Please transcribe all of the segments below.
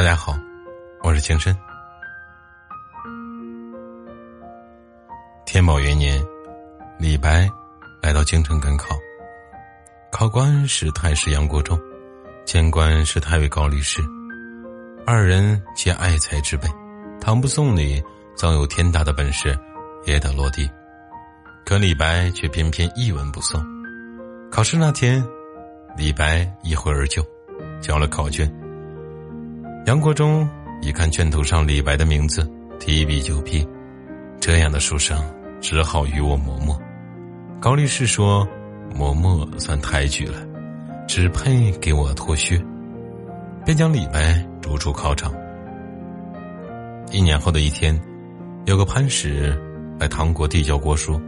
大家好，我是情深。天宝元年，李白来到京城赶考，考官是太师杨国忠，监官是太尉高力士，二人皆爱才之辈，唐不宋里早有天大的本事，也得落地。可李白却偏偏一文不送。考试那天，李白一挥而就，交了考卷。杨国忠一看卷头上李白的名字，提笔就批：“这样的书生，只好与我磨墨。”高力士说：“磨墨算抬举了，只配给我脱靴。”便将李白逐出考场。一年后的一天，有个潘石来唐国递交国书，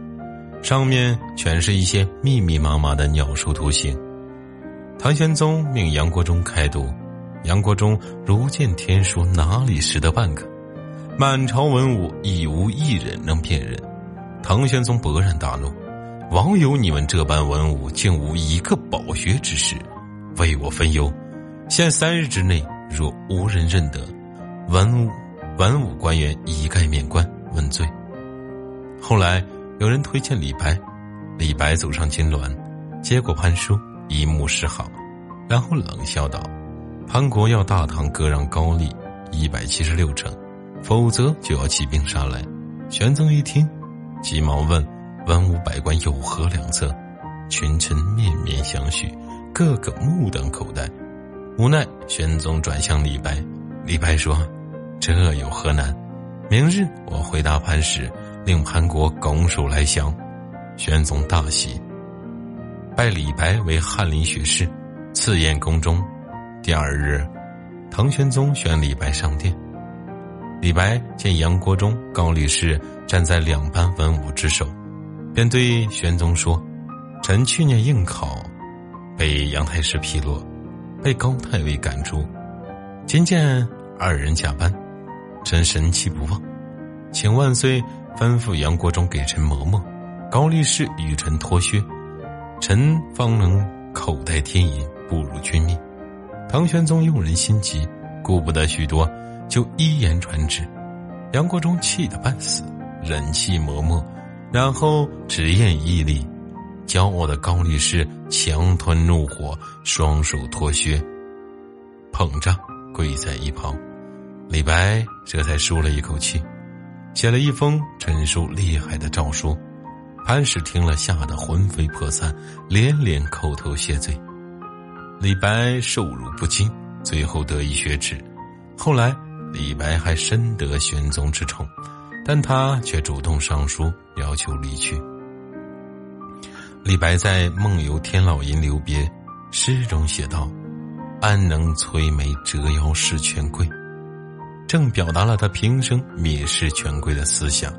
上面全是一些密密麻麻的鸟兽图形。唐玄宗命杨国忠开读。杨国忠如见天书，哪里识得半个？满朝文武已无一人能辨认。唐玄宗勃然大怒：“枉有你们这般文武，竟无一个饱学之士，为我分忧。限三日之内，若无人认得，文武文武官员一概免官问罪。”后来有人推荐李白，李白走上金銮，接过潘书，一目十行，然后冷笑道。潘国要大唐割让高丽一百七十六城，否则就要起兵杀来。玄宗一听，急忙问文武百官有何良策。群臣面面相觑，个个目瞪口呆。无奈，玄宗转向李白。李白说：“这有何难？明日我回答潘使，令潘国拱手来降。”玄宗大喜，拜李白为翰林学士，赐宴宫中。第二日，唐玄宗选李白上殿。李白见杨国忠、高力士站在两班文武之首，便对玄宗说：“臣去年应考，被杨太师批落，被高太尉赶出。今见二人加班，臣神气不旺，请万岁吩咐杨国忠给臣磨墨，高力士与臣脱靴，臣方能口袋天银，步入军命。”唐玄宗用人心急，顾不得许多，就一言传旨。杨国忠气得半死，忍气磨墨，然后直咽毅力。骄傲的高力士强吞怒火，双手脱靴，捧着跪在一旁。李白这才舒了一口气，写了一封陈述厉害的诏书。潘使听了，吓得魂飞魄散，连连叩头谢罪。李白受辱不惊，最后得以雪耻。后来，李白还深得玄宗之宠，但他却主动上书要求离去。李白在《梦游天姥吟留别》诗中写道：“安能摧眉折腰事权贵”，正表达了他平生蔑视权贵的思想。